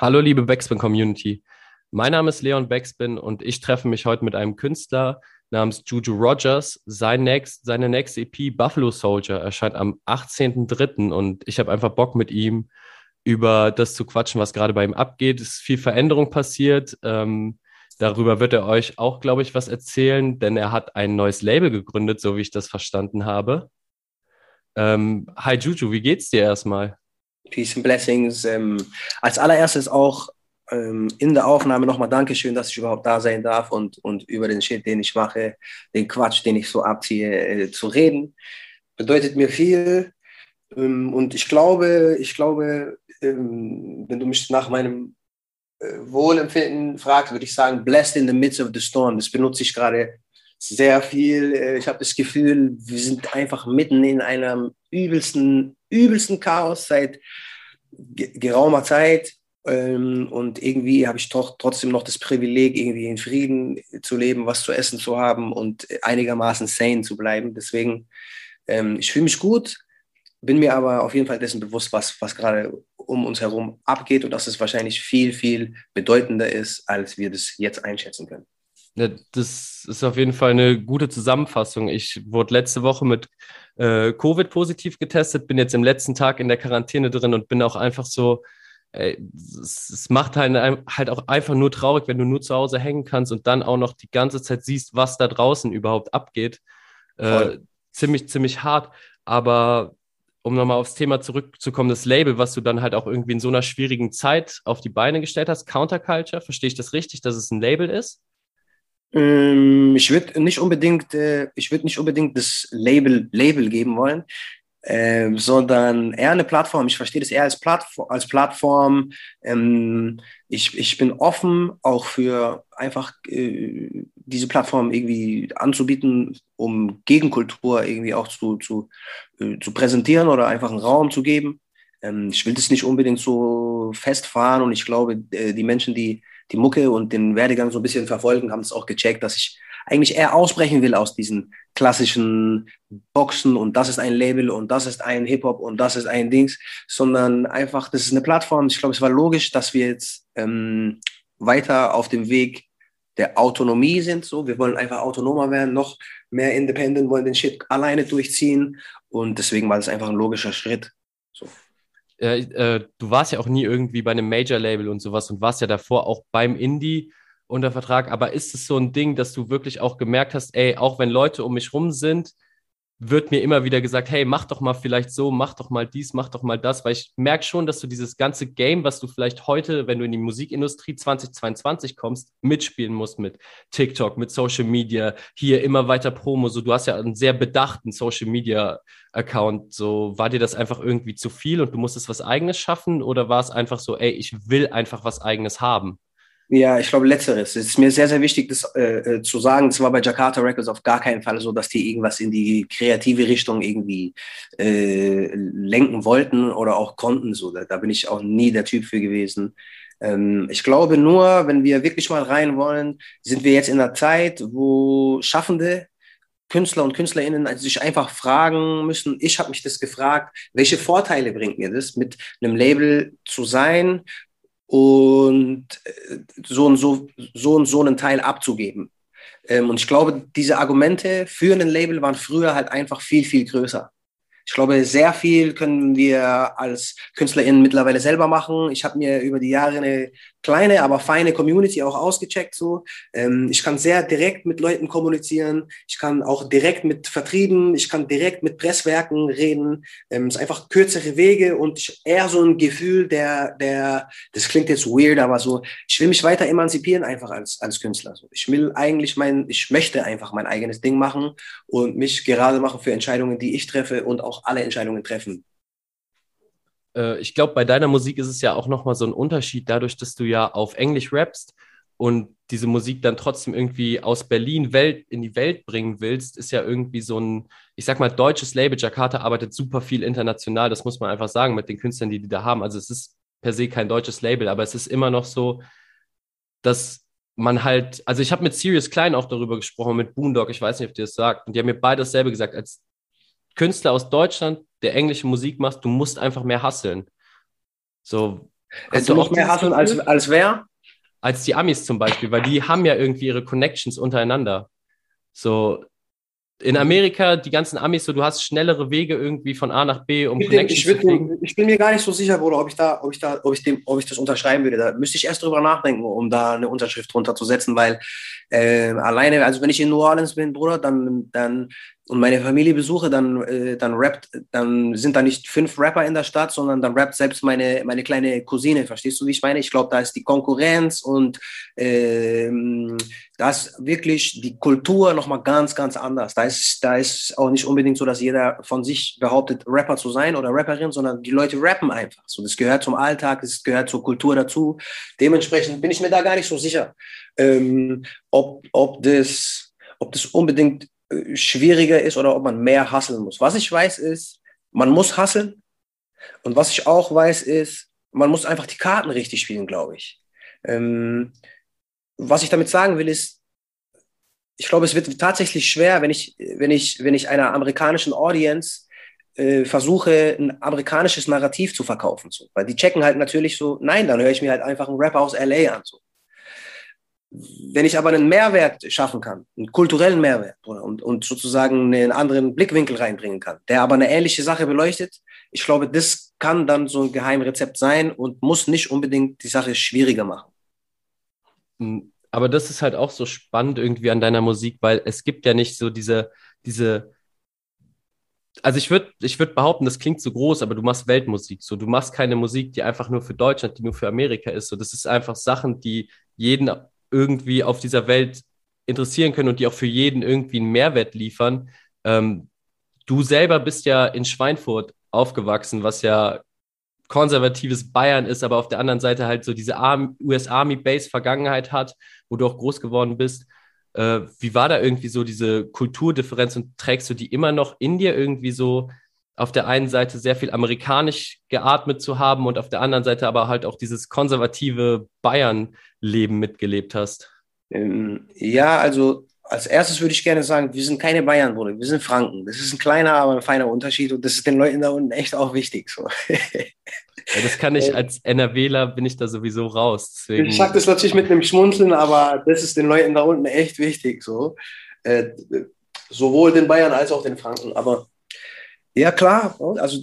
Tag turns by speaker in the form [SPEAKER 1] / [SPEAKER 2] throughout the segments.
[SPEAKER 1] Hallo liebe Backspin-Community. Mein Name ist Leon Backspin und ich treffe mich heute mit einem Künstler namens Juju Rogers. Sein next, seine nächste EP Buffalo Soldier erscheint am 18.03. und ich habe einfach Bock mit ihm über das zu quatschen, was gerade bei ihm abgeht. Es ist viel Veränderung passiert. Ähm, darüber wird er euch auch, glaube ich, was erzählen, denn er hat ein neues Label gegründet, so wie ich das verstanden habe. Ähm, hi Juju, wie geht's dir erstmal?
[SPEAKER 2] Peace and Blessings. Ähm, als allererstes auch ähm, in der Aufnahme nochmal Dankeschön, dass ich überhaupt da sein darf und, und über den Shit, den ich mache, den Quatsch, den ich so abziehe, äh, zu reden. Bedeutet mir viel. Ähm, und ich glaube, ich glaube, ähm, wenn du mich nach meinem äh, Wohlempfinden fragst, würde ich sagen, blessed in the midst of the storm. Das benutze ich gerade sehr viel. Äh, ich habe das Gefühl, wir sind einfach mitten in einem übelsten, übelsten Chaos seit geraumer Zeit. Ähm, und irgendwie habe ich doch trotzdem noch das Privileg, irgendwie in Frieden zu leben, was zu essen zu haben und einigermaßen sane zu bleiben. Deswegen, ähm, ich fühle mich gut, bin mir aber auf jeden Fall dessen bewusst, was, was gerade um uns herum abgeht und dass es wahrscheinlich viel, viel bedeutender ist, als wir das jetzt einschätzen können.
[SPEAKER 1] Ja, das ist auf jeden Fall eine gute Zusammenfassung. Ich wurde letzte Woche mit äh, Covid positiv getestet, bin jetzt im letzten Tag in der Quarantäne drin und bin auch einfach so, ey, es, es, macht halt, halt auch einfach nur traurig, wenn du nur zu Hause hängen kannst und dann auch noch die ganze Zeit siehst, was da draußen überhaupt abgeht. Äh, ziemlich, ziemlich hart. Aber um nochmal aufs Thema zurückzukommen, das Label, was du dann halt auch irgendwie in so einer schwierigen Zeit auf die Beine gestellt hast, Counterculture, verstehe ich das richtig, dass es ein Label ist?
[SPEAKER 2] Ähm, ich würde nicht unbedingt, äh, ich würde nicht unbedingt das Label Label geben wollen, äh, sondern eher eine Plattform. Ich verstehe das eher als Plattform. Als Plattform. Ähm, ich, ich bin offen auch für einfach äh, diese Plattform irgendwie anzubieten, um Gegenkultur irgendwie auch zu, zu, äh, zu präsentieren oder einfach einen Raum zu geben. Ähm, ich will das nicht unbedingt so festfahren und ich glaube, äh, die Menschen, die die Mucke und den Werdegang so ein bisschen verfolgen, haben es auch gecheckt, dass ich eigentlich eher ausbrechen will aus diesen klassischen Boxen und das ist ein Label und das ist ein Hip-Hop und das ist ein Dings, sondern einfach, das ist eine Plattform. Ich glaube, es war logisch, dass wir jetzt ähm, weiter auf dem Weg der Autonomie sind. So, wir wollen einfach autonomer werden, noch mehr independent, wollen den Shit alleine durchziehen und deswegen war das einfach ein logischer Schritt. So
[SPEAKER 1] äh, äh, du warst ja auch nie irgendwie bei einem Major-Label und sowas und warst ja davor auch beim Indie unter Vertrag. Aber ist es so ein Ding, dass du wirklich auch gemerkt hast, ey, auch wenn Leute um mich rum sind, wird mir immer wieder gesagt, hey, mach doch mal vielleicht so, mach doch mal dies, mach doch mal das, weil ich merke schon, dass du dieses ganze Game, was du vielleicht heute, wenn du in die Musikindustrie 2022 kommst, mitspielen musst mit TikTok, mit Social Media, hier immer weiter Promo, so du hast ja einen sehr bedachten Social Media Account, so war dir das einfach irgendwie zu viel und du musstest was eigenes schaffen oder war es einfach so, ey, ich will einfach was eigenes haben?
[SPEAKER 2] Ja, ich glaube letzteres. Es ist mir sehr, sehr wichtig, das äh, äh, zu sagen. Es war bei Jakarta Records auf gar keinen Fall so, dass die irgendwas in die kreative Richtung irgendwie äh, lenken wollten oder auch konnten. So, da, da bin ich auch nie der Typ für gewesen. Ähm, ich glaube nur, wenn wir wirklich mal rein wollen, sind wir jetzt in einer Zeit, wo Schaffende Künstler und Künstlerinnen sich einfach fragen müssen, ich habe mich das gefragt, welche Vorteile bringt mir das, mit einem Label zu sein, und äh, so und so, so und so einen Teil abzugeben. Ähm, und ich glaube, diese Argumente für ein Label waren früher halt einfach viel, viel größer. Ich glaube, sehr viel können wir als KünstlerInnen mittlerweile selber machen. Ich habe mir über die Jahre eine kleine, aber feine Community auch ausgecheckt. So. Ähm, ich kann sehr direkt mit Leuten kommunizieren. Ich kann auch direkt mit Vertrieben, ich kann direkt mit Presswerken reden. Ähm, es ist einfach kürzere Wege und ich, eher so ein Gefühl der, der, das klingt jetzt weird, aber so, ich will mich weiter emanzipieren einfach als, als Künstler. So. Ich will eigentlich mein, ich möchte einfach mein eigenes Ding machen und mich gerade machen für Entscheidungen, die ich treffe und auch alle Entscheidungen treffen,
[SPEAKER 1] äh, ich glaube, bei deiner Musik ist es ja auch nochmal so ein Unterschied, dadurch, dass du ja auf Englisch rappst und diese Musik dann trotzdem irgendwie aus Berlin Welt, in die Welt bringen willst, ist ja irgendwie so ein, ich sag mal, deutsches Label. Jakarta arbeitet super viel international, das muss man einfach sagen, mit den Künstlern, die die da haben. Also es ist per se kein deutsches Label, aber es ist immer noch so, dass man halt, also ich habe mit Sirius Klein auch darüber gesprochen, mit Boondog, ich weiß nicht, ob dir das sagt, und die haben mir beide dasselbe gesagt, als Künstler aus Deutschland, der englische Musik macht, du musst einfach mehr hasseln. So,
[SPEAKER 2] Hast du, auch mehr hasseln als, als wer?
[SPEAKER 1] Als die Amis zum Beispiel, weil die haben ja irgendwie ihre Connections untereinander. So, in Amerika, die ganzen Amis, so du hast schnellere Wege irgendwie von A nach B, um
[SPEAKER 2] ich Connections zu kriegen. Ich bin mir gar nicht so sicher, Bruder, ob ich da, ob ich da, ob ich dem, ob ich das unterschreiben würde. Da müsste ich erst drüber nachdenken, um da eine Unterschrift drunter zu setzen, weil äh, alleine, also wenn ich in New Orleans bin, Bruder, dann, dann und meine Familie besuche, dann, äh, dann rappt, dann sind da nicht fünf Rapper in der Stadt, sondern dann rappt selbst meine, meine kleine Cousine. Verstehst du, wie ich meine? Ich glaube, da ist die Konkurrenz und äh, da ist wirklich die Kultur nochmal ganz, ganz anders. Da ist, da ist auch nicht unbedingt so, dass jeder von sich behauptet, Rapper zu sein oder Rapperin, sondern die Leute rappen einfach. So, das gehört zum Alltag, das gehört zur Kultur dazu. Dementsprechend bin ich mir da gar nicht so sicher, ähm, ob, ob das, ob das unbedingt schwieriger ist oder ob man mehr hasseln muss. Was ich weiß ist, man muss hasseln. Und was ich auch weiß ist, man muss einfach die Karten richtig spielen, glaube ich. Ähm, was ich damit sagen will ist, ich glaube, es wird tatsächlich schwer, wenn ich, wenn ich, wenn ich einer amerikanischen Audience äh, versuche, ein amerikanisches Narrativ zu verkaufen. So. Weil die checken halt natürlich so, nein, dann höre ich mir halt einfach einen Rapper aus LA an. So. Wenn ich aber einen Mehrwert schaffen kann, einen kulturellen Mehrwert und, und sozusagen einen anderen Blickwinkel reinbringen kann, der aber eine ähnliche Sache beleuchtet, ich glaube, das kann dann so ein Geheimrezept sein und muss nicht unbedingt die Sache schwieriger machen.
[SPEAKER 1] Hm, aber das ist halt auch so spannend irgendwie an deiner Musik, weil es gibt ja nicht so diese, diese, also ich würde ich würd behaupten, das klingt so groß, aber du machst Weltmusik. So, du machst keine Musik, die einfach nur für Deutschland, die nur für Amerika ist. So, das ist einfach Sachen, die jeden irgendwie auf dieser Welt interessieren können und die auch für jeden irgendwie einen Mehrwert liefern. Ähm, du selber bist ja in Schweinfurt aufgewachsen, was ja konservatives Bayern ist, aber auf der anderen Seite halt so diese US Army Base Vergangenheit hat, wo du auch groß geworden bist. Äh, wie war da irgendwie so diese Kulturdifferenz und trägst du die immer noch in dir irgendwie so auf der einen Seite sehr viel amerikanisch geatmet zu haben und auf der anderen Seite aber halt auch dieses konservative Bayern-Leben mitgelebt hast?
[SPEAKER 2] Ähm, ja, also als erstes würde ich gerne sagen, wir sind keine Bayern, Bruder, wir sind Franken. Das ist ein kleiner, aber ein feiner Unterschied und das ist den Leuten da unten echt auch wichtig. So.
[SPEAKER 1] Ja, das kann ich äh, als NRWler bin ich da sowieso raus.
[SPEAKER 2] Deswegen. Ich sage das natürlich mit einem Schmunzeln, aber das ist den Leuten da unten echt wichtig. So. Äh, sowohl den Bayern als auch den Franken. Aber ja, klar. Also,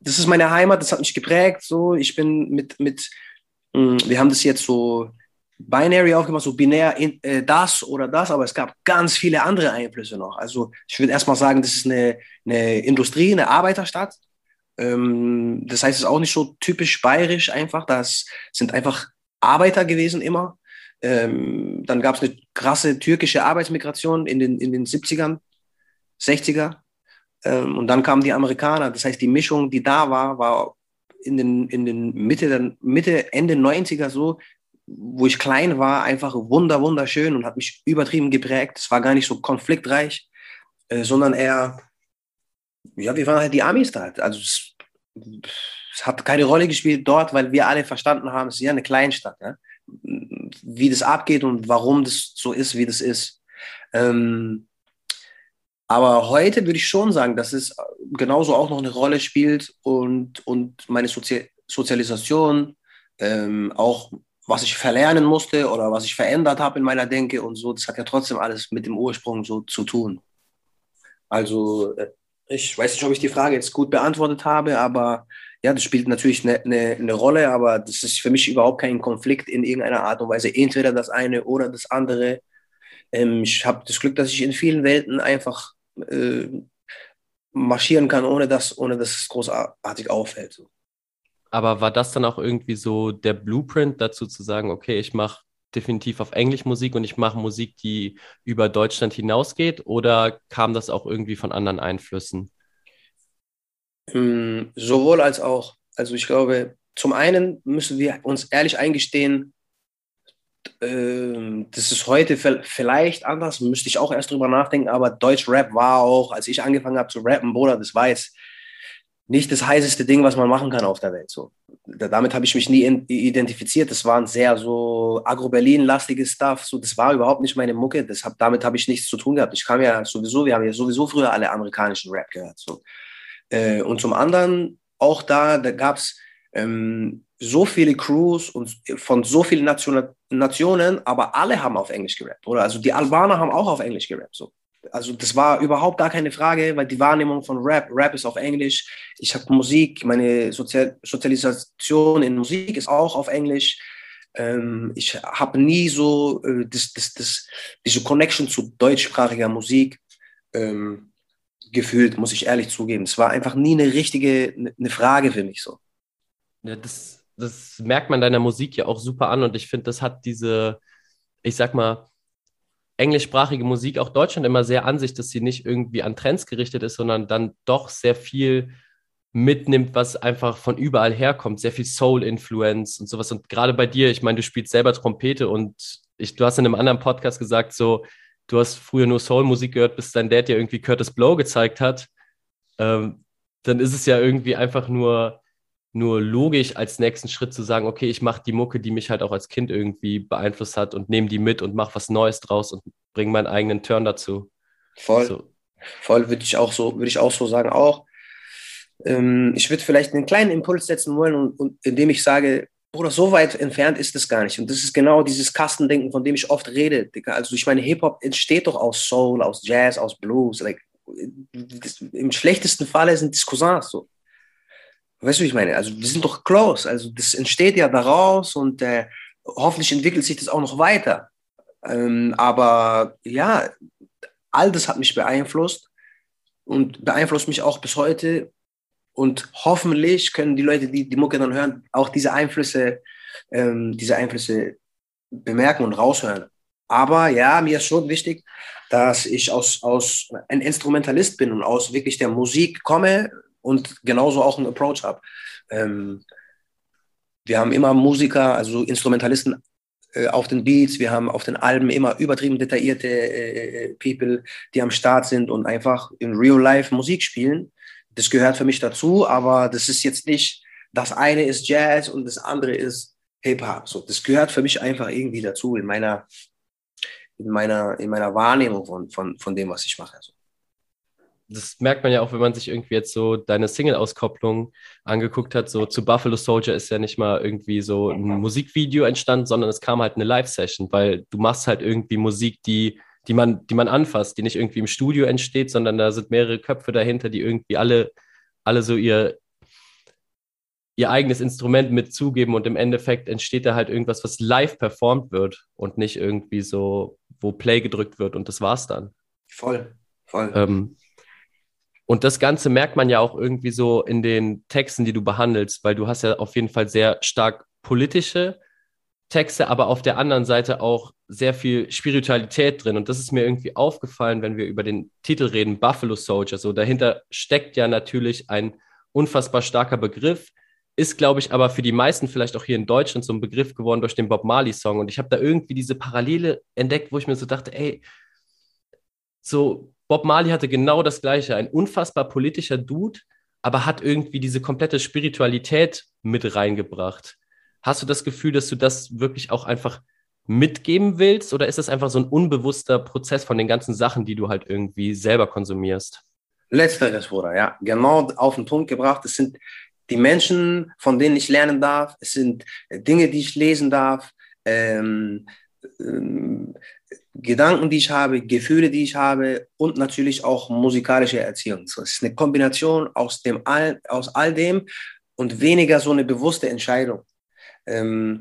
[SPEAKER 2] das ist meine Heimat, das hat mich geprägt. So. Ich bin mit, mit hm, wir haben das jetzt so binary aufgemacht, so binär in, äh, das oder das, aber es gab ganz viele andere Einflüsse noch. Also, ich würde erstmal sagen, das ist eine, eine Industrie, eine Arbeiterstadt. Ähm, das heißt, es ist auch nicht so typisch bayerisch einfach. Das sind einfach Arbeiter gewesen immer. Ähm, dann gab es eine krasse türkische Arbeitsmigration in den, in den 70ern, 60er. Ähm, und dann kamen die Amerikaner. Das heißt, die Mischung, die da war, war in den, in den Mitte, Mitte, Ende 90er so, wo ich klein war, einfach wunder, wunderschön und hat mich übertrieben geprägt. Es war gar nicht so konfliktreich, äh, sondern eher, ja, wir waren halt die Amis da. Also es, es, hat keine Rolle gespielt dort, weil wir alle verstanden haben, es ist ja eine Kleinstadt, ja? wie das abgeht und warum das so ist, wie das ist. Ähm, aber heute würde ich schon sagen, dass es genauso auch noch eine Rolle spielt und, und meine Sozi Sozialisation, ähm, auch was ich verlernen musste oder was ich verändert habe in meiner Denke und so, das hat ja trotzdem alles mit dem Ursprung so zu tun. Also äh, ich weiß nicht, ob ich die Frage jetzt gut beantwortet habe, aber ja, das spielt natürlich eine, eine, eine Rolle, aber das ist für mich überhaupt kein Konflikt in irgendeiner Art und Weise. Entweder das eine oder das andere. Ähm, ich habe das Glück, dass ich in vielen Welten einfach äh, marschieren kann, ohne dass, ohne dass es großartig auffällt.
[SPEAKER 1] Aber war das dann auch irgendwie so der Blueprint dazu zu sagen, okay, ich mache definitiv auf Englisch Musik und ich mache Musik, die über Deutschland hinausgeht? Oder kam das auch irgendwie von anderen Einflüssen?
[SPEAKER 2] Hm, sowohl als auch. Also ich glaube, zum einen müssen wir uns ehrlich eingestehen, ähm, das ist heute vielleicht anders, müsste ich auch erst drüber nachdenken, aber Deutsch-Rap war auch, als ich angefangen habe zu rappen, Bruder, das jetzt nicht das heißeste Ding, was man machen kann auf der Welt. So. Damit habe ich mich nie identifiziert. Das war ein sehr so Agro-Berlin-lastiges Stuff. So, das war überhaupt nicht meine Mucke. Das hab, damit habe ich nichts zu tun gehabt. Ich kam ja sowieso, wir haben ja sowieso früher alle amerikanischen Rap gehört. So. Äh, und zum anderen, auch da, da gab es ähm, so viele Crews und von so vielen Nation Nationen, aber alle haben auf Englisch gerappt, oder? Also die Albaner haben auch auf Englisch gerappt, so. Also das war überhaupt gar keine Frage, weil die Wahrnehmung von Rap, Rap ist auf Englisch. Ich habe Musik, meine Sozial Sozialisation in Musik ist auch auf Englisch. Ähm, ich habe nie so äh, das, das, das, diese Connection zu deutschsprachiger Musik ähm, gefühlt, muss ich ehrlich zugeben. Es war einfach nie eine richtige, eine Frage für mich so.
[SPEAKER 1] Ja, das, das merkt man deiner Musik ja auch super an und ich finde, das hat diese, ich sag mal, englischsprachige Musik auch Deutschland immer sehr an sich, dass sie nicht irgendwie an Trends gerichtet ist, sondern dann doch sehr viel mitnimmt, was einfach von überall herkommt, sehr viel Soul-Influence und sowas. Und gerade bei dir, ich meine, du spielst selber Trompete und ich, du hast in einem anderen Podcast gesagt, so, du hast früher nur Soul-Musik gehört, bis dein Dad dir irgendwie Curtis Blow gezeigt hat. Ähm, dann ist es ja irgendwie einfach nur, nur logisch als nächsten Schritt zu sagen, okay, ich mache die Mucke, die mich halt auch als Kind irgendwie beeinflusst hat und nehme die mit und mache was Neues draus und bringe meinen eigenen Turn dazu.
[SPEAKER 2] Voll. So. Voll würde ich auch so, würde ich auch so sagen. Auch ähm, ich würde vielleicht einen kleinen Impuls setzen wollen, und, und indem ich sage, Bruder, so weit entfernt ist es gar nicht. Und das ist genau dieses Kastendenken, von dem ich oft rede. Also ich meine, Hip-Hop entsteht doch aus Soul, aus Jazz, aus Blues. Like, Im schlechtesten Falle sind es Cousins so. Weißt du, wie ich meine? Also wir sind doch close. Also das entsteht ja daraus und äh, hoffentlich entwickelt sich das auch noch weiter. Ähm, aber ja, all das hat mich beeinflusst und beeinflusst mich auch bis heute. Und hoffentlich können die Leute, die die Mucke dann hören, auch diese Einflüsse, ähm, diese Einflüsse bemerken und raushören. Aber ja, mir ist schon wichtig, dass ich aus, aus ein Instrumentalist bin und aus wirklich der Musik komme und genauso auch einen Approach habe. Ähm, wir haben immer Musiker, also Instrumentalisten äh, auf den Beats, wir haben auf den Alben immer übertrieben detaillierte äh, äh People, die am Start sind und einfach in Real Life Musik spielen das gehört für mich dazu, aber das ist jetzt nicht, das eine ist Jazz und das andere ist Hip-Hop. So, das gehört für mich einfach irgendwie dazu in meiner, in meiner, in meiner Wahrnehmung von, von, von dem, was ich mache. So.
[SPEAKER 1] Das merkt man ja auch, wenn man sich irgendwie jetzt so deine Single-Auskopplung angeguckt hat. So zu Buffalo Soldier ist ja nicht mal irgendwie so ein Musikvideo entstanden, sondern es kam halt eine Live-Session, weil du machst halt irgendwie Musik, die die man, die man anfasst, die nicht irgendwie im Studio entsteht, sondern da sind mehrere Köpfe dahinter, die irgendwie alle, alle so ihr, ihr eigenes Instrument mit zugeben und im Endeffekt entsteht da halt irgendwas, was live performt wird und nicht irgendwie so, wo Play gedrückt wird und das war's dann.
[SPEAKER 2] Voll, voll.
[SPEAKER 1] Ähm, und das Ganze merkt man ja auch irgendwie so in den Texten, die du behandelst, weil du hast ja auf jeden Fall sehr stark politische Texte, aber auf der anderen Seite auch sehr viel Spiritualität drin. Und das ist mir irgendwie aufgefallen, wenn wir über den Titel reden, Buffalo Soldier. So dahinter steckt ja natürlich ein unfassbar starker Begriff, ist, glaube ich, aber für die meisten vielleicht auch hier in Deutschland so ein Begriff geworden durch den Bob Marley-Song. Und ich habe da irgendwie diese Parallele entdeckt, wo ich mir so dachte, ey, so Bob Marley hatte genau das Gleiche, ein unfassbar politischer Dude, aber hat irgendwie diese komplette Spiritualität mit reingebracht. Hast du das Gefühl, dass du das wirklich auch einfach mitgeben willst oder ist das einfach so ein unbewusster Prozess von den ganzen Sachen, die du halt irgendwie selber konsumierst?
[SPEAKER 2] Letzteres, Bruder, ja. Genau auf den Punkt gebracht. Es sind die Menschen, von denen ich lernen darf. Es sind Dinge, die ich lesen darf. Ähm, ähm, Gedanken, die ich habe, Gefühle, die ich habe und natürlich auch musikalische Erziehung. So, es ist eine Kombination aus, dem all, aus all dem und weniger so eine bewusste Entscheidung. Ähm,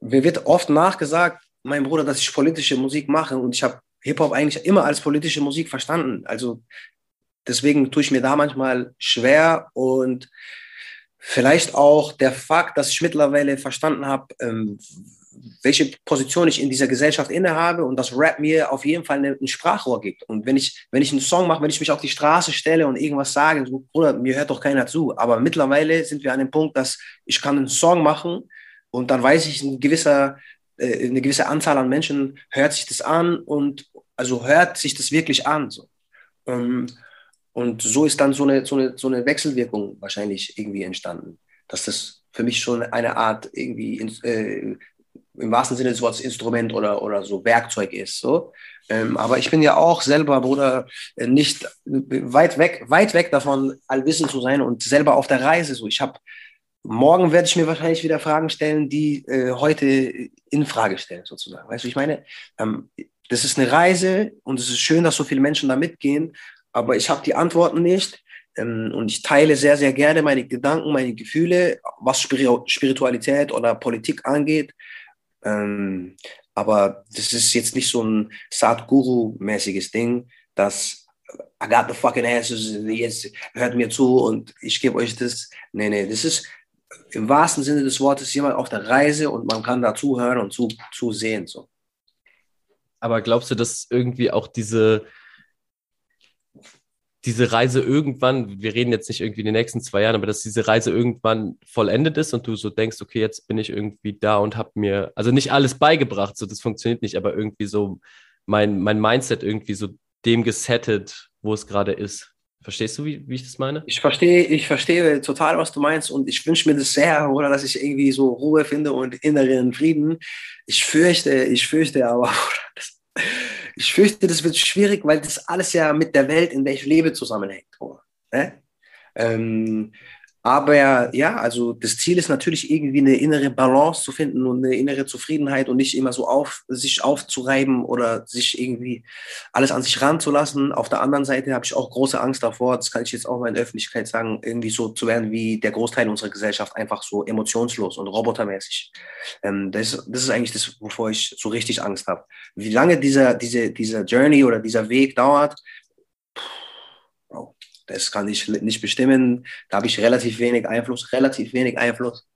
[SPEAKER 2] mir wird oft nachgesagt, mein Bruder, dass ich politische Musik mache und ich habe Hip-Hop eigentlich immer als politische Musik verstanden. Also deswegen tue ich mir da manchmal schwer und vielleicht auch der Fakt, dass ich mittlerweile verstanden habe, ähm, welche Position ich in dieser Gesellschaft innehabe und dass Rap mir auf jeden Fall ein Sprachrohr gibt. Und wenn ich, wenn ich einen Song mache, wenn ich mich auf die Straße stelle und irgendwas sage, so, Bruder, mir hört doch keiner zu. Aber mittlerweile sind wir an dem Punkt, dass ich kann einen Song machen und dann weiß ich, ein gewisser, äh, eine gewisse Anzahl an Menschen hört sich das an und also hört sich das wirklich an. So. Ähm, und so ist dann so eine, so, eine, so eine Wechselwirkung wahrscheinlich irgendwie entstanden, dass das für mich schon eine Art irgendwie äh, im wahrsten Sinne des Wortes Instrument oder, oder so Werkzeug ist. So. Ähm, aber ich bin ja auch selber, Bruder, nicht weit weg, weit weg davon, allwissend zu sein und selber auf der Reise. So. Ich habe morgen werde ich mir wahrscheinlich wieder Fragen stellen, die äh, heute in Frage stellen, sozusagen. Weißt du, ich meine, ähm, das ist eine Reise und es ist schön, dass so viele Menschen da mitgehen, aber ich habe die Antworten nicht. Ähm, und ich teile sehr, sehr gerne meine Gedanken, meine Gefühle, was Spiritualität oder Politik angeht. Ähm, aber das ist jetzt nicht so ein Sadhguru-mäßiges Ding, dass I got the fucking answers, jetzt hört mir zu und ich gebe euch das. Nee, nee, das ist im wahrsten Sinne des Wortes jemand auf der Reise und man kann da zuhören und zu, zusehen. So.
[SPEAKER 1] Aber glaubst du, dass irgendwie auch diese, diese Reise irgendwann, wir reden jetzt nicht irgendwie in den nächsten zwei Jahren, aber dass diese Reise irgendwann vollendet ist und du so denkst, okay, jetzt bin ich irgendwie da und habe mir, also nicht alles beigebracht, so das funktioniert nicht, aber irgendwie so mein, mein Mindset irgendwie so dem gesettet, wo es gerade ist. Verstehst du, wie, wie ich das meine?
[SPEAKER 2] Ich verstehe, ich verstehe total, was du meinst und ich wünsche mir das sehr, oder dass ich irgendwie so Ruhe finde und inneren Frieden. Ich fürchte, ich fürchte aber, das, ich fürchte, das wird schwierig, weil das alles ja mit der Welt, in der ich lebe, zusammenhängt. Ne? Ähm, aber ja, also das Ziel ist natürlich irgendwie eine innere Balance zu finden und eine innere Zufriedenheit und nicht immer so auf, sich aufzureiben oder sich irgendwie alles an sich ranzulassen. Auf der anderen Seite habe ich auch große Angst davor, das kann ich jetzt auch mal in der Öffentlichkeit sagen, irgendwie so zu werden wie der Großteil unserer Gesellschaft, einfach so emotionslos und robotermäßig. Ähm, das, das ist eigentlich das, wovor ich so richtig Angst habe. Wie lange dieser, diese, dieser Journey oder dieser Weg dauert, das kann ich nicht bestimmen. Da habe ich relativ wenig Einfluss, relativ wenig Einfluss.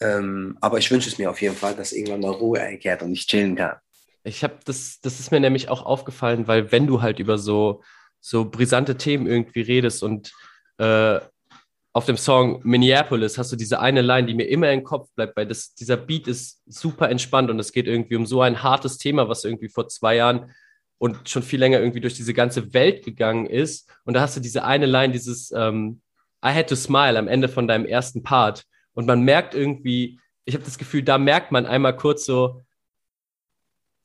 [SPEAKER 2] Ähm, aber ich wünsche es mir auf jeden Fall, dass irgendwann mal Ruhe einkehrt und ich chillen kann.
[SPEAKER 1] Ich habe das, das ist mir nämlich auch aufgefallen, weil wenn du halt über so, so brisante Themen irgendwie redest und äh, auf dem Song Minneapolis hast du diese eine Line, die mir immer im Kopf bleibt, weil das, dieser Beat ist super entspannt und es geht irgendwie um so ein hartes Thema, was irgendwie vor zwei Jahren und schon viel länger irgendwie durch diese ganze Welt gegangen ist. Und da hast du diese eine Line, dieses ähm, I had to smile am Ende von deinem ersten Part. Und man merkt irgendwie, ich habe das Gefühl, da merkt man einmal kurz so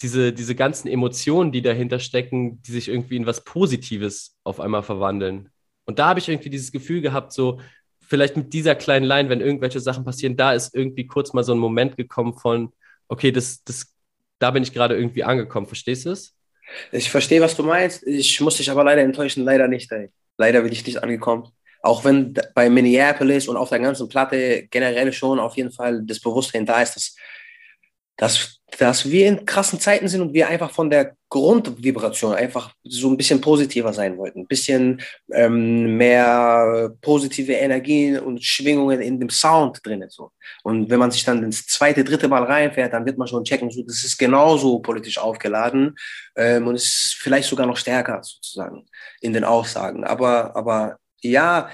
[SPEAKER 1] diese, diese ganzen Emotionen, die dahinter stecken, die sich irgendwie in was Positives auf einmal verwandeln. Und da habe ich irgendwie dieses Gefühl gehabt, so vielleicht mit dieser kleinen Line, wenn irgendwelche Sachen passieren, da ist irgendwie kurz mal so ein Moment gekommen von, okay, das, das, da bin ich gerade irgendwie angekommen. Verstehst du es?
[SPEAKER 2] Ich verstehe, was du meinst. Ich muss dich aber leider enttäuschen. Leider nicht. Ey. Leider bin ich nicht angekommen. Auch wenn bei Minneapolis und auf der ganzen Platte generell schon auf jeden Fall das Bewusstsein da ist, dass dass, dass wir in krassen Zeiten sind und wir einfach von der Grundvibration einfach so ein bisschen positiver sein wollten. Ein bisschen ähm, mehr positive Energien und Schwingungen in dem Sound drin. So. Und wenn man sich dann ins zweite, dritte Mal reinfährt, dann wird man schon checken, so, das ist genauso politisch aufgeladen ähm, und ist vielleicht sogar noch stärker sozusagen in den Aussagen. Aber, aber ja,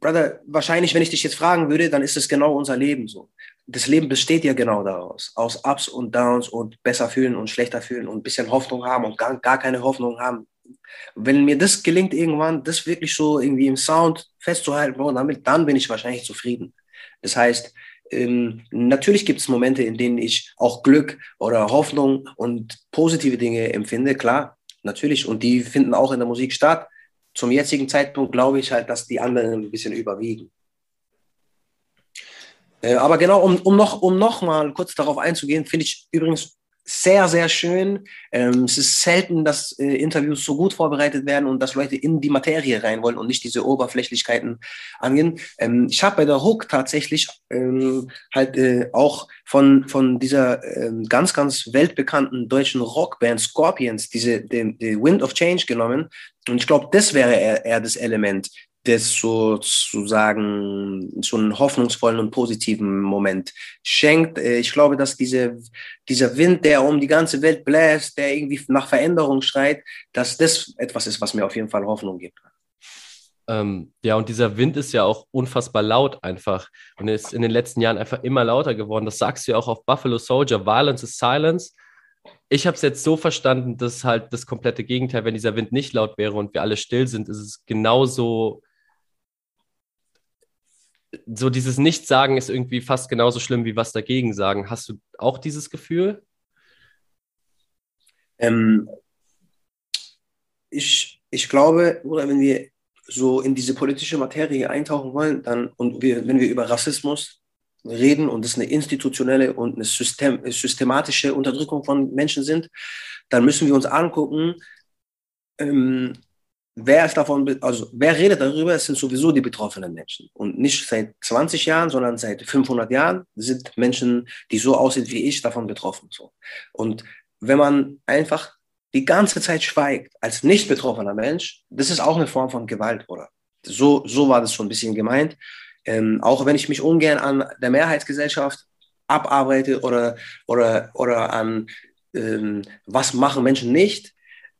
[SPEAKER 2] Brother, wahrscheinlich, wenn ich dich jetzt fragen würde, dann ist es genau unser Leben so das Leben besteht ja genau daraus, aus Ups und Downs und besser fühlen und schlechter fühlen und ein bisschen Hoffnung haben und gar, gar keine Hoffnung haben. Wenn mir das gelingt irgendwann, das wirklich so irgendwie im Sound festzuhalten, Bro, damit, dann bin ich wahrscheinlich zufrieden. Das heißt, ähm, natürlich gibt es Momente, in denen ich auch Glück oder Hoffnung und positive Dinge empfinde, klar, natürlich. Und die finden auch in der Musik statt. Zum jetzigen Zeitpunkt glaube ich halt, dass die anderen ein bisschen überwiegen. Äh, aber genau, um, um, noch, um noch mal kurz darauf einzugehen, finde ich übrigens sehr, sehr schön. Ähm, es ist selten, dass äh, Interviews so gut vorbereitet werden und dass Leute in die Materie rein wollen und nicht diese Oberflächlichkeiten angehen. Ähm, ich habe bei der Hook tatsächlich ähm, halt äh, auch von, von dieser ähm, ganz, ganz weltbekannten deutschen Rockband Scorpions diese die, die Wind of Change genommen. Und ich glaube, das wäre eher, eher das Element, das sozusagen so einen hoffnungsvollen und positiven Moment schenkt. Äh, ich glaube, dass diese, dieser Wind, der um die ganze Welt bläst, der irgendwie nach Veränderung schreit, dass das etwas ist, was mir auf jeden Fall Hoffnung gibt.
[SPEAKER 1] Ähm, ja, und dieser Wind ist ja auch unfassbar laut einfach und ist in den letzten Jahren einfach immer lauter geworden. Das sagst du ja auch auf Buffalo Soldier. Violence is Silence. Ich habe es jetzt so verstanden, dass halt das komplette Gegenteil, wenn dieser Wind nicht laut wäre und wir alle still sind, ist es genauso so dieses Nichtsagen ist irgendwie fast genauso schlimm wie was dagegen sagen. Hast du auch dieses Gefühl?
[SPEAKER 2] Ähm, ich, ich glaube, oder wenn wir so in diese politische Materie eintauchen wollen, dann und wir, wenn wir über Rassismus reden und es eine institutionelle und eine System, systematische Unterdrückung von Menschen sind, dann müssen wir uns angucken, ähm, wer ist davon, also wer redet darüber, sind sowieso die betroffenen Menschen. Und nicht seit 20 Jahren, sondern seit 500 Jahren sind Menschen, die so aussehen wie ich, davon betroffen. So. Und wenn man einfach die ganze Zeit schweigt als nicht betroffener Mensch, das ist auch eine Form von Gewalt, oder? So, so war das so ein bisschen gemeint. Ähm, auch wenn ich mich ungern an der Mehrheitsgesellschaft abarbeite oder, oder, oder an ähm, was machen Menschen nicht,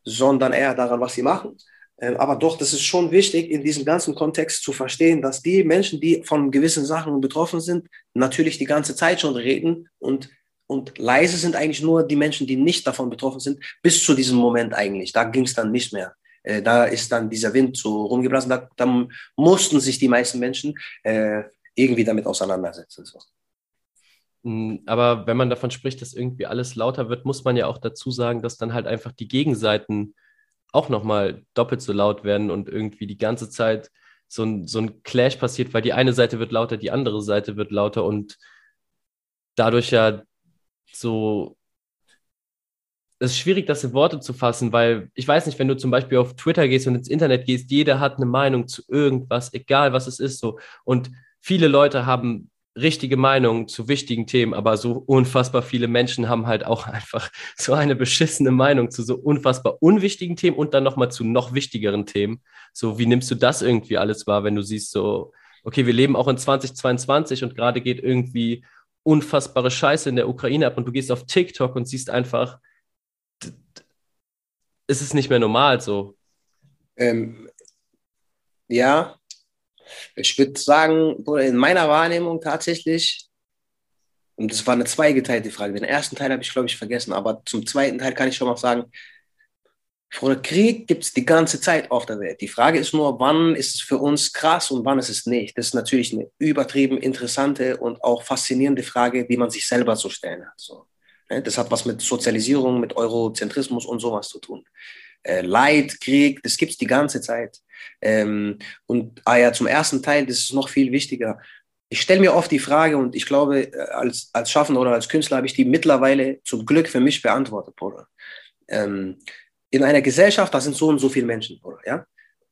[SPEAKER 2] sondern eher daran, was sie machen. Ähm, aber doch, das ist schon wichtig, in diesem ganzen Kontext zu verstehen, dass die Menschen, die von gewissen Sachen betroffen sind, natürlich die ganze Zeit schon reden und, und leise sind eigentlich nur die Menschen, die nicht davon betroffen sind, bis zu diesem Moment eigentlich. Da ging es dann nicht mehr. Äh, da ist dann dieser Wind so rumgeblasen. Da, da mussten sich die meisten Menschen äh, irgendwie damit auseinandersetzen. So.
[SPEAKER 1] Hm, aber wenn man davon spricht, dass irgendwie alles lauter wird, muss man ja auch dazu sagen, dass dann halt einfach die Gegenseiten auch nochmal doppelt so laut werden und irgendwie die ganze Zeit so ein, so ein Clash passiert, weil die eine Seite wird lauter, die andere Seite wird lauter und dadurch ja so es ist schwierig, das in Worte zu fassen, weil ich weiß nicht, wenn du zum Beispiel auf Twitter gehst und ins Internet gehst, jeder hat eine Meinung zu irgendwas, egal was es ist, so. Und viele Leute haben richtige Meinungen zu wichtigen Themen, aber so unfassbar viele Menschen haben halt auch einfach so eine beschissene Meinung zu so unfassbar unwichtigen Themen und dann nochmal zu noch wichtigeren Themen. So, wie nimmst du das irgendwie alles wahr, wenn du siehst, so, okay, wir leben auch in 2022 und gerade geht irgendwie unfassbare Scheiße in der Ukraine ab und du gehst auf TikTok und siehst einfach, ist es nicht mehr normal so.
[SPEAKER 2] Ähm, ja, ich würde sagen, in meiner Wahrnehmung tatsächlich, und das war eine zweigeteilte Frage. Den ersten Teil habe ich, glaube ich, vergessen, aber zum zweiten Teil kann ich schon mal sagen, vor Krieg gibt es die ganze Zeit auf der Welt. Die Frage ist nur, wann ist es für uns krass und wann ist es nicht? Das ist natürlich eine übertrieben interessante und auch faszinierende Frage, die man sich selber zu stellen hat. So. Ne, das hat was mit Sozialisierung, mit Eurozentrismus und sowas zu tun. Äh, Leid, Krieg, das gibt es die ganze Zeit. Ähm, und ah ja, zum ersten Teil, das ist noch viel wichtiger. Ich stelle mir oft die Frage und ich glaube, äh, als, als Schaffender oder als Künstler habe ich die mittlerweile zum Glück für mich beantwortet, Bruder. Ähm, in einer Gesellschaft, da sind so und so viele Menschen, Bruder, ja?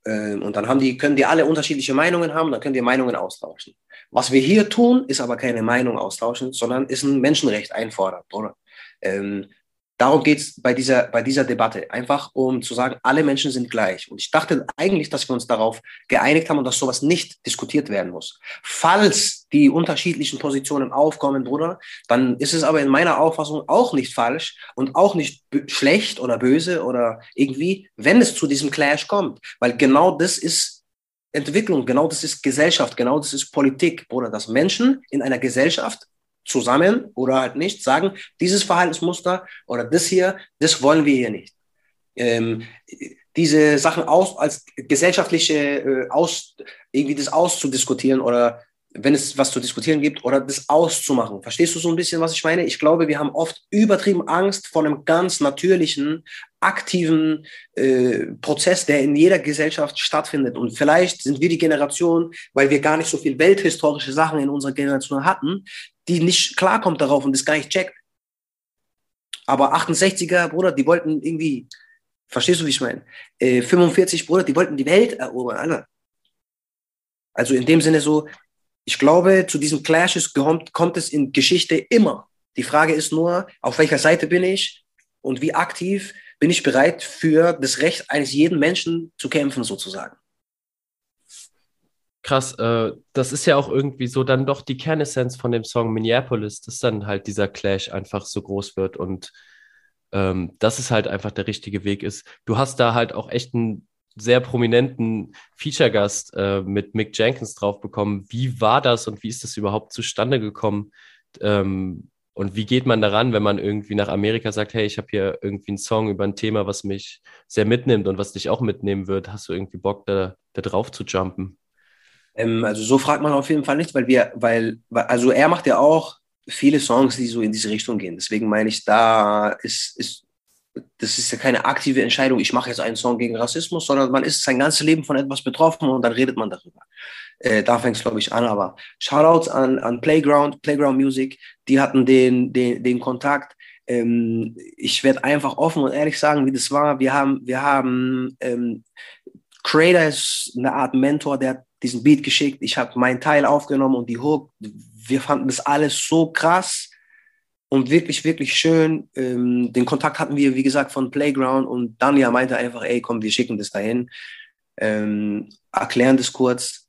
[SPEAKER 2] Ähm, und dann haben die, können die alle unterschiedliche Meinungen haben, dann können die Meinungen austauschen. Was wir hier tun, ist aber keine Meinung austauschen, sondern ist ein Menschenrecht einfordern, oder? Ähm, darum geht es bei dieser, bei dieser Debatte. Einfach um zu sagen, alle Menschen sind gleich. Und ich dachte eigentlich, dass wir uns darauf geeinigt haben und dass sowas nicht diskutiert werden muss. Falls die unterschiedlichen Positionen aufkommen, Bruder, dann ist es aber in meiner Auffassung auch nicht falsch und auch nicht schlecht oder böse oder irgendwie, wenn es zu diesem Clash kommt. Weil genau das ist Entwicklung, genau das ist Gesellschaft, genau das ist Politik, Bruder, dass Menschen in einer Gesellschaft zusammen oder halt nicht sagen, dieses Verhaltensmuster oder das hier, das wollen wir hier nicht. Ähm, diese Sachen aus, als gesellschaftliche äh, aus, irgendwie das auszudiskutieren oder wenn es was zu diskutieren gibt oder das auszumachen. Verstehst du so ein bisschen, was ich meine? Ich glaube, wir haben oft übertrieben Angst vor einem ganz natürlichen, aktiven äh, Prozess, der in jeder Gesellschaft stattfindet. Und vielleicht sind wir die Generation, weil wir gar nicht so viel welthistorische Sachen in unserer Generation hatten, die nicht klarkommt darauf und das gar nicht checkt. Aber 68er, Bruder, die wollten irgendwie, verstehst du, wie ich meine? Äh, 45, Bruder, die wollten die Welt erobern, Alter. Also in dem Sinne so, ich glaube, zu diesen Clashes kommt, kommt es in Geschichte immer. Die Frage ist nur, auf welcher Seite bin ich und wie aktiv bin ich bereit für das Recht eines jeden Menschen zu kämpfen, sozusagen.
[SPEAKER 1] Krass, äh, das ist ja auch irgendwie so dann doch die Kernessenz von dem Song Minneapolis, dass dann halt dieser Clash einfach so groß wird und ähm, dass es halt einfach der richtige Weg ist. Du hast da halt auch echt einen sehr prominenten Feature-Gast äh, mit Mick Jenkins drauf bekommen. Wie war das und wie ist das überhaupt zustande gekommen? Ähm, und wie geht man daran, wenn man irgendwie nach Amerika sagt, hey, ich habe hier irgendwie einen Song über ein Thema, was mich sehr mitnimmt und was dich auch mitnehmen wird? Hast du irgendwie Bock, da, da drauf zu jumpen?
[SPEAKER 2] Ähm, also so fragt man auf jeden Fall nicht, weil wir, weil, also er macht ja auch viele Songs, die so in diese Richtung gehen. Deswegen meine ich, da ist, ist das ist ja keine aktive Entscheidung, ich mache jetzt einen Song gegen Rassismus, sondern man ist sein ganzes Leben von etwas betroffen und dann redet man darüber. Äh, da fängt es, glaube ich, an. Aber Shoutouts an, an Playground, Playground Music, die hatten den, den, den Kontakt. Ähm, ich werde einfach offen und ehrlich sagen, wie das war. Wir haben, wir haben ähm, Creator ist eine Art Mentor, der hat diesen Beat geschickt. Ich habe meinen Teil aufgenommen und die Hook. Wir fanden das alles so krass und wirklich, wirklich schön. Ähm, den Kontakt hatten wir, wie gesagt, von Playground und Danja meinte einfach, ey, komm, wir schicken das dahin, ähm, erklären das kurz.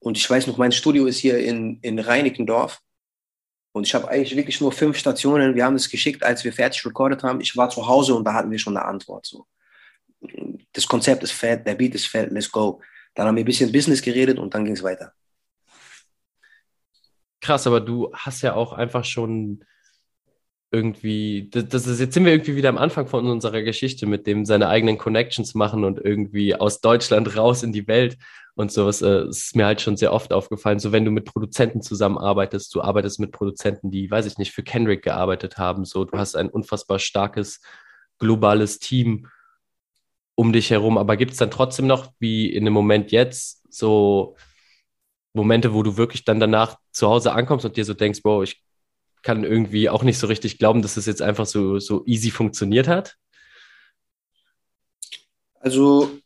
[SPEAKER 2] Und ich weiß noch, mein Studio ist hier in, in Reinickendorf. Und ich habe eigentlich wirklich nur fünf Stationen. Wir haben es geschickt, als wir fertig recorded haben. Ich war zu Hause und da hatten wir schon eine Antwort. So. Das Konzept ist fett, der Beat ist fett, let's go. Dann haben wir ein bisschen Business geredet und dann ging es weiter.
[SPEAKER 1] Krass, aber du hast ja auch einfach schon irgendwie, das, ist, jetzt sind wir irgendwie wieder am Anfang von unserer Geschichte mit dem seine eigenen Connections machen und irgendwie aus Deutschland raus in die Welt und sowas. Äh, ist mir halt schon sehr oft aufgefallen. So, wenn du mit Produzenten zusammenarbeitest, du arbeitest mit Produzenten, die, weiß ich nicht, für Kendrick gearbeitet haben, so, du hast ein unfassbar starkes globales Team um dich herum. Aber gibt es dann trotzdem noch, wie in dem Moment jetzt, so Momente, wo du wirklich dann danach zu Hause ankommst und dir so denkst, Bro, ich kann irgendwie auch nicht so richtig glauben, dass es jetzt einfach so, so easy funktioniert hat?
[SPEAKER 2] Also,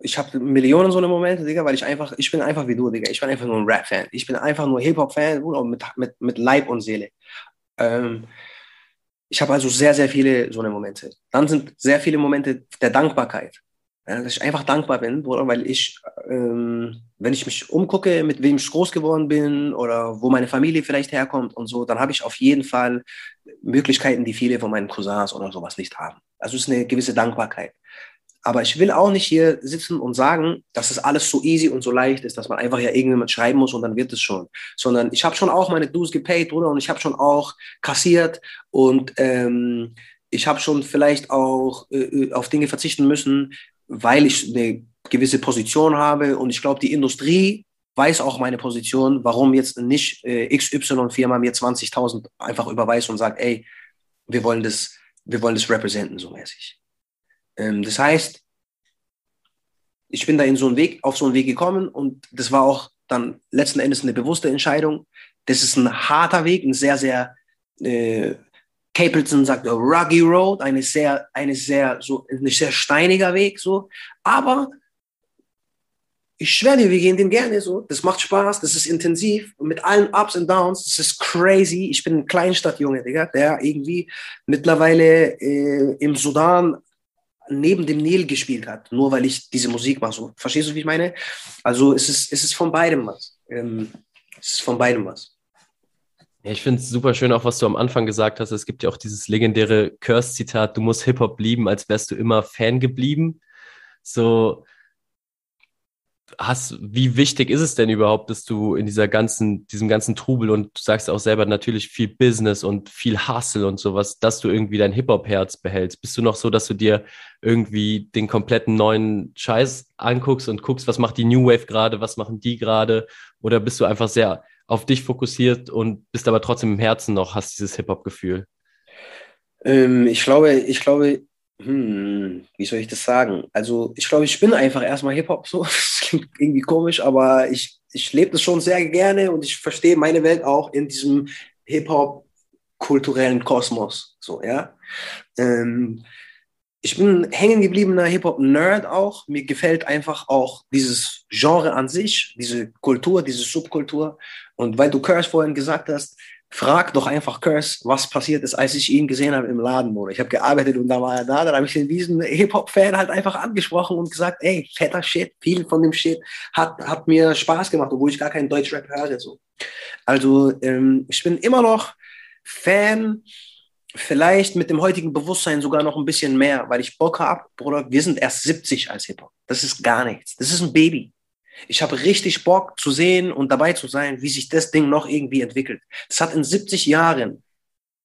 [SPEAKER 2] ich habe Millionen so eine Momente, Digga, weil ich einfach, ich bin einfach wie du, Digga. Ich bin einfach nur ein Rap-Fan. Ich bin einfach nur Hip-Hop-Fan mit, mit, mit Leib und Seele. Ähm, ich habe also sehr, sehr viele so eine Momente. Dann sind sehr viele Momente der Dankbarkeit. Ja, dass ich einfach dankbar bin, weil ich, ähm, wenn ich mich umgucke, mit wem ich groß geworden bin oder wo meine Familie vielleicht herkommt und so, dann habe ich auf jeden Fall Möglichkeiten, die viele von meinen Cousins oder sowas nicht haben. Also es ist eine gewisse Dankbarkeit. Aber ich will auch nicht hier sitzen und sagen, dass es alles so easy und so leicht ist, dass man einfach ja irgendjemand schreiben muss und dann wird es schon. Sondern ich habe schon auch meine Dues gepaid, Bruder, und ich habe schon auch kassiert und ähm, ich habe schon vielleicht auch äh, auf Dinge verzichten müssen, weil ich eine gewisse Position habe und ich glaube, die Industrie weiß auch meine Position, warum jetzt nicht äh, XY-Firma mir 20.000 einfach überweist und sagt, ey, wir wollen das, wir wollen das representen, so mäßig. Ähm, das heißt, ich bin da in so einen Weg, auf so einen Weg gekommen und das war auch dann letzten Endes eine bewusste Entscheidung. Das ist ein harter Weg, ein sehr, sehr äh, Capleton sagt ruggy road, eine sehr, eine sehr, so, ein sehr steiniger Weg, so. Aber ich schwöre dir, wir gehen den gerne so. Das macht Spaß, das ist intensiv, mit allen Ups und Downs, das ist crazy. Ich bin ein Kleinstadtjunge, Digga, der irgendwie mittlerweile äh, im Sudan neben dem Nil gespielt hat, nur weil ich diese Musik mache. So, verstehst du, wie ich meine? Also es ist, es ist von beidem was. Ähm, es ist von beidem was.
[SPEAKER 1] Ja, ich finde es super schön, auch was du am Anfang gesagt hast. Es gibt ja auch dieses legendäre Curse-Zitat, du musst Hip-Hop lieben, als wärst du immer Fan geblieben. So, hast, wie wichtig ist es denn überhaupt, dass du in dieser ganzen, diesem ganzen Trubel und du sagst auch selber natürlich viel Business und viel Hustle und sowas, dass du irgendwie dein Hip-Hop-Herz behältst? Bist du noch so, dass du dir irgendwie den kompletten neuen Scheiß anguckst und guckst, was macht die New Wave gerade, was machen die gerade? Oder bist du einfach sehr auf dich fokussiert und bist aber trotzdem im Herzen noch, hast dieses Hip-Hop-Gefühl?
[SPEAKER 2] Ähm, ich glaube, ich glaube, hm, wie soll ich das sagen? Also, ich glaube, ich bin einfach erstmal Hip-Hop so. Das klingt irgendwie komisch, aber ich, ich lebe das schon sehr gerne und ich verstehe meine Welt auch in diesem Hip-Hop-kulturellen Kosmos. So, ja. Ähm, ich bin hängen gebliebener Hip-Hop-Nerd auch. Mir gefällt einfach auch dieses Genre an sich, diese Kultur, diese Subkultur. Und weil du Curse vorhin gesagt hast, frag doch einfach Curse, was passiert ist, als ich ihn gesehen habe im Laden, Bruder. Ich habe gearbeitet und da war er da, dann habe ich den diesen Hip-Hop-Fan halt einfach angesprochen und gesagt, ey, fetter Shit, viel von dem Shit hat, hat mir Spaß gemacht, obwohl ich gar keinen Deutschrap höre. So. Also ähm, ich bin immer noch Fan, vielleicht mit dem heutigen Bewusstsein sogar noch ein bisschen mehr, weil ich Bock habe, Bruder, wir sind erst 70 als Hip-Hop. Das ist gar nichts. Das ist ein Baby. Ich habe richtig Bock zu sehen und dabei zu sein, wie sich das Ding noch irgendwie entwickelt. Das hat in 70 Jahren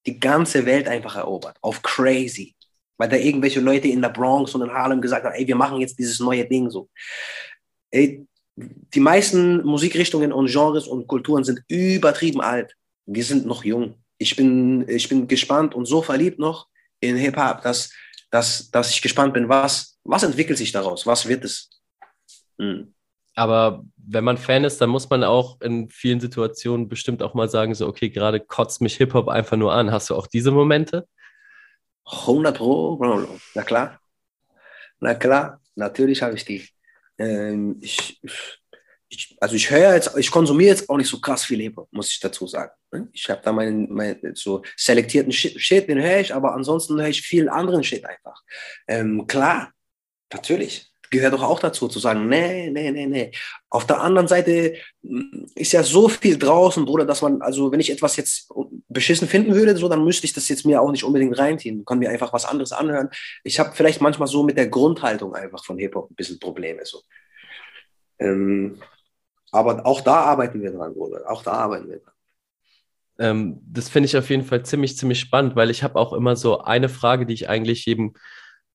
[SPEAKER 2] die ganze Welt einfach erobert. Auf crazy. Weil da irgendwelche Leute in der Bronx und in Harlem gesagt haben, ey, wir machen jetzt dieses neue Ding so. Ey, die meisten Musikrichtungen und Genres und Kulturen sind übertrieben alt. Wir sind noch jung. Ich bin, ich bin gespannt und so verliebt noch in Hip-Hop, dass dass, dass ich gespannt bin, was, was entwickelt sich daraus? Was wird es?
[SPEAKER 1] Hm. Aber wenn man Fan ist, dann muss man auch in vielen Situationen bestimmt auch mal sagen, so, okay, gerade kotzt mich Hip-Hop einfach nur an. Hast du auch diese Momente?
[SPEAKER 2] 100 Pro, na klar. Na klar, natürlich habe ich die. Ähm, ich, ich, also ich höre jetzt, ich konsumiere jetzt auch nicht so krass viel Hip-Hop, muss ich dazu sagen. Ne? Ich habe da meinen, meinen so selektierten Shit, den höre ich, aber ansonsten höre ich viel anderen Shit einfach. Ähm, klar, natürlich gehört doch auch dazu, zu sagen, nee, nee, nee, nee. Auf der anderen Seite mm, ist ja so viel draußen, Bruder, dass man, also wenn ich etwas jetzt beschissen finden würde, so, dann müsste ich das jetzt mir auch nicht unbedingt reinziehen. Kann mir einfach was anderes anhören. Ich habe vielleicht manchmal so mit der Grundhaltung einfach von Hip-Hop ein bisschen Probleme. So. Ähm, aber auch da arbeiten wir dran, Bruder. Auch da arbeiten wir dran.
[SPEAKER 1] Ähm, das finde ich auf jeden Fall ziemlich, ziemlich spannend, weil ich habe auch immer so eine Frage, die ich eigentlich jedem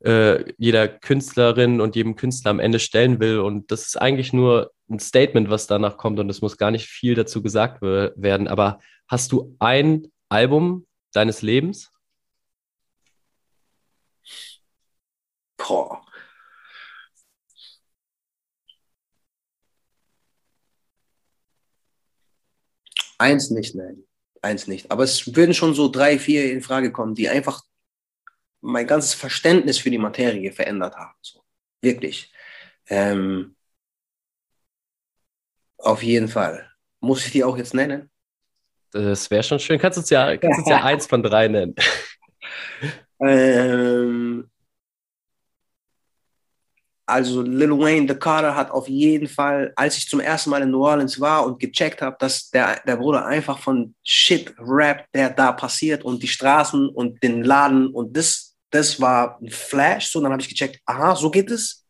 [SPEAKER 1] äh, jeder Künstlerin und jedem Künstler am Ende stellen will. Und das ist eigentlich nur ein Statement, was danach kommt und es muss gar nicht viel dazu gesagt werden. Aber hast du ein Album deines Lebens?
[SPEAKER 2] Boah. Eins nicht, nein. Eins nicht. Aber es würden schon so drei, vier in Frage kommen, die einfach mein ganzes Verständnis für die Materie verändert haben. So. Wirklich. Ähm, auf jeden Fall. Muss ich die auch jetzt nennen?
[SPEAKER 1] Das wäre schon schön. Kannst du ja, kannst uns ja eins von drei nennen.
[SPEAKER 2] Ähm, also Lil Wayne, The Carter hat auf jeden Fall, als ich zum ersten Mal in New Orleans war und gecheckt habe, dass der, der Bruder einfach von Shit rappt, der da passiert und die Straßen und den Laden und das das war ein Flash. So, dann habe ich gecheckt, aha, so geht es.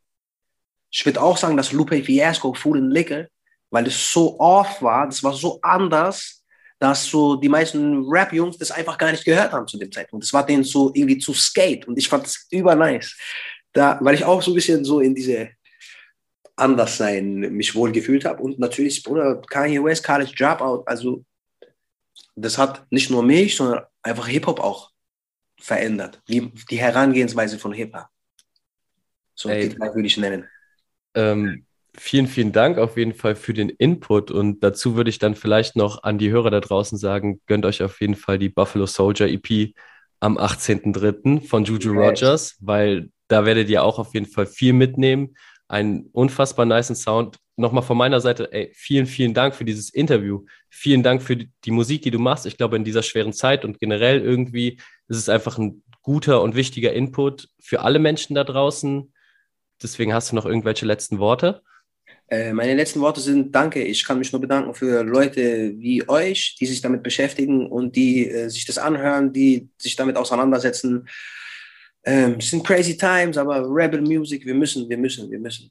[SPEAKER 2] Ich würde auch sagen, dass Lupe Fiasco Food and Liquor, weil es so off war, das war so anders, dass so die meisten Rap-Jungs das einfach gar nicht gehört haben zu dem Zeitpunkt. Das war denen so irgendwie zu skate und ich fand es über nice. Da, weil ich auch so ein bisschen so in diese Anderssein mich wohl gefühlt habe und natürlich, Bruder, Kanye West, College Dropout, also das hat nicht nur mich, sondern einfach Hip-Hop auch verändert? Wie die Herangehensweise von HIPAA? So Ey, die drei würde ich nennen.
[SPEAKER 1] Ähm, vielen, vielen Dank auf jeden Fall für den Input und dazu würde ich dann vielleicht noch an die Hörer da draußen sagen, gönnt euch auf jeden Fall die Buffalo Soldier EP am 18.03. von Juju yes. Rogers, weil da werdet ihr auch auf jeden Fall viel mitnehmen. Einen unfassbar nice Sound. Nochmal von meiner Seite, ey, vielen, vielen Dank für dieses Interview. Vielen Dank für die Musik, die du machst. Ich glaube, in dieser schweren Zeit und generell irgendwie es ist einfach ein guter und wichtiger Input für alle Menschen da draußen. Deswegen hast du noch irgendwelche letzten Worte?
[SPEAKER 2] Äh, meine letzten Worte sind Danke. Ich kann mich nur bedanken für Leute wie euch, die sich damit beschäftigen und die äh, sich das anhören, die sich damit auseinandersetzen. Ähm, es sind crazy times, aber Rebel Music, wir müssen, wir müssen, wir müssen.